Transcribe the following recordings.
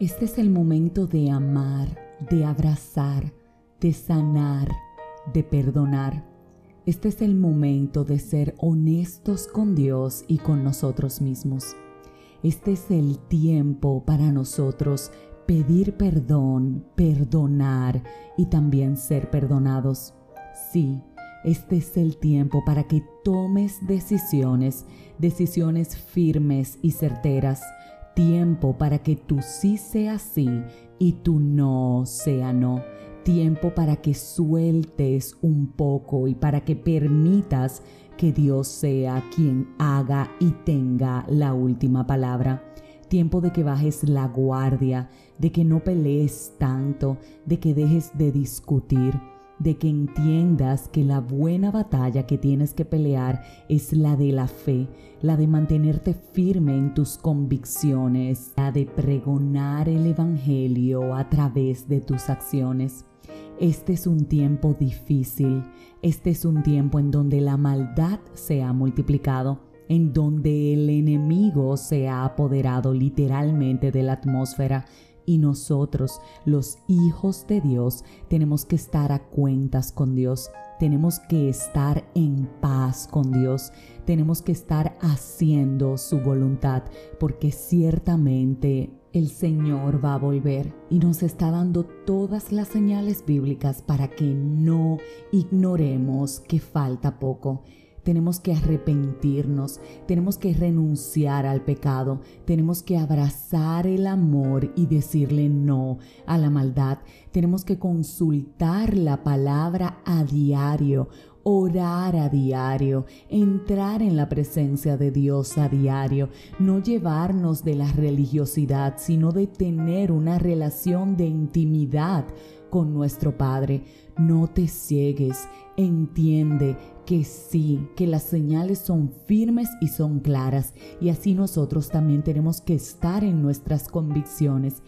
Este es el momento de amar, de abrazar, de sanar, de perdonar. Este es el momento de ser honestos con Dios y con nosotros mismos. Este es el tiempo para nosotros pedir perdón, perdonar y también ser perdonados. Sí, este es el tiempo para que tomes decisiones, decisiones firmes y certeras. Tiempo para que tu sí sea sí y tu no sea no. Tiempo para que sueltes un poco y para que permitas que Dios sea quien haga y tenga la última palabra. Tiempo de que bajes la guardia, de que no pelees tanto, de que dejes de discutir de que entiendas que la buena batalla que tienes que pelear es la de la fe, la de mantenerte firme en tus convicciones, la de pregonar el Evangelio a través de tus acciones. Este es un tiempo difícil, este es un tiempo en donde la maldad se ha multiplicado, en donde el enemigo se ha apoderado literalmente de la atmósfera y nosotros, los hijos de Dios, tenemos que estar a cuentas con Dios. Tenemos que estar en paz con Dios. Tenemos que estar haciendo su voluntad porque ciertamente el Señor va a volver y nos está dando todas las señales bíblicas para que no ignoremos que falta poco tenemos que arrepentirnos, tenemos que renunciar al pecado, tenemos que abrazar el amor y decirle no a la maldad, tenemos que consultar la palabra a diario, orar a diario, entrar en la presencia de Dios a diario, no llevarnos de la religiosidad, sino de tener una relación de intimidad con nuestro Padre. No te ciegues, entiende que sí, que las señales son firmes y son claras, y así nosotros también tenemos que estar en nuestras convicciones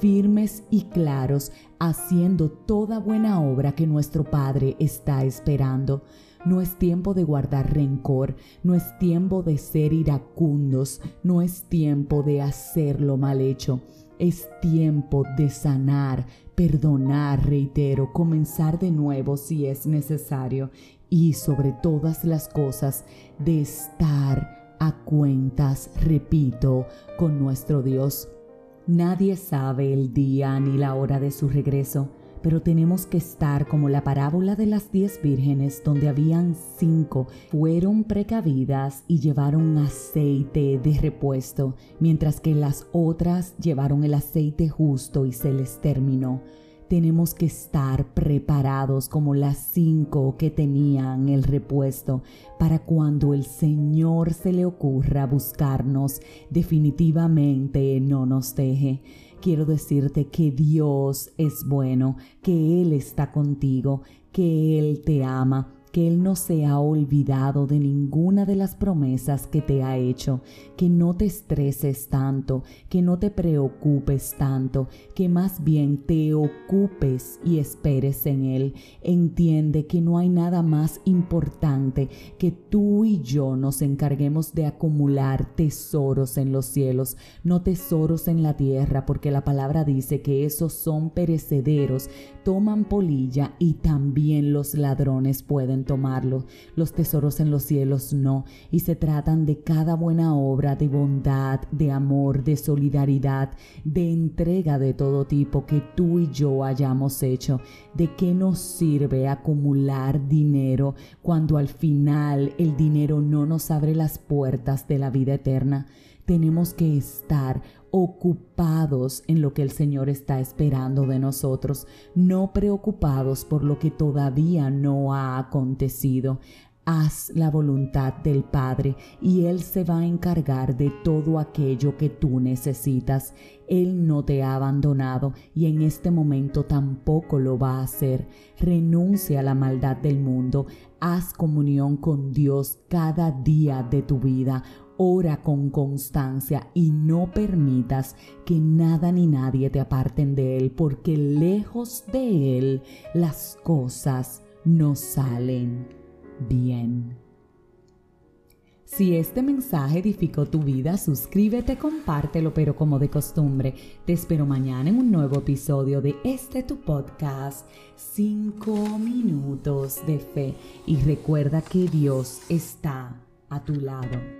firmes y claros, haciendo toda buena obra que nuestro Padre está esperando. No es tiempo de guardar rencor, no es tiempo de ser iracundos, no es tiempo de hacer lo mal hecho. Es tiempo de sanar, perdonar, reitero, comenzar de nuevo si es necesario y sobre todas las cosas de estar a cuentas, repito, con nuestro Dios. Nadie sabe el día ni la hora de su regreso, pero tenemos que estar como la parábola de las diez vírgenes donde habían cinco, fueron precavidas y llevaron aceite de repuesto, mientras que las otras llevaron el aceite justo y se les terminó tenemos que estar preparados como las cinco que tenían el repuesto para cuando el Señor se le ocurra buscarnos, definitivamente no nos deje. Quiero decirte que Dios es bueno, que Él está contigo, que Él te ama que Él no se ha olvidado de ninguna de las promesas que te ha hecho, que no te estreses tanto, que no te preocupes tanto, que más bien te ocupes y esperes en Él. Entiende que no hay nada más importante que tú y yo nos encarguemos de acumular tesoros en los cielos, no tesoros en la tierra, porque la palabra dice que esos son perecederos, toman polilla y también los ladrones pueden tomarlo. Los tesoros en los cielos no, y se tratan de cada buena obra de bondad, de amor, de solidaridad, de entrega de todo tipo que tú y yo hayamos hecho. ¿De qué nos sirve acumular dinero cuando al final el dinero no nos abre las puertas de la vida eterna? Tenemos que estar ocupados en lo que el Señor está esperando de nosotros, no preocupados por lo que todavía no ha acontecido. Haz la voluntad del Padre y Él se va a encargar de todo aquello que tú necesitas. Él no te ha abandonado y en este momento tampoco lo va a hacer. Renuncia a la maldad del mundo. Haz comunión con Dios cada día de tu vida. Ora con constancia y no permitas que nada ni nadie te aparten de Él, porque lejos de Él las cosas no salen bien. Si este mensaje edificó tu vida, suscríbete, compártelo, pero como de costumbre, te espero mañana en un nuevo episodio de este tu podcast, 5 minutos de fe. Y recuerda que Dios está a tu lado.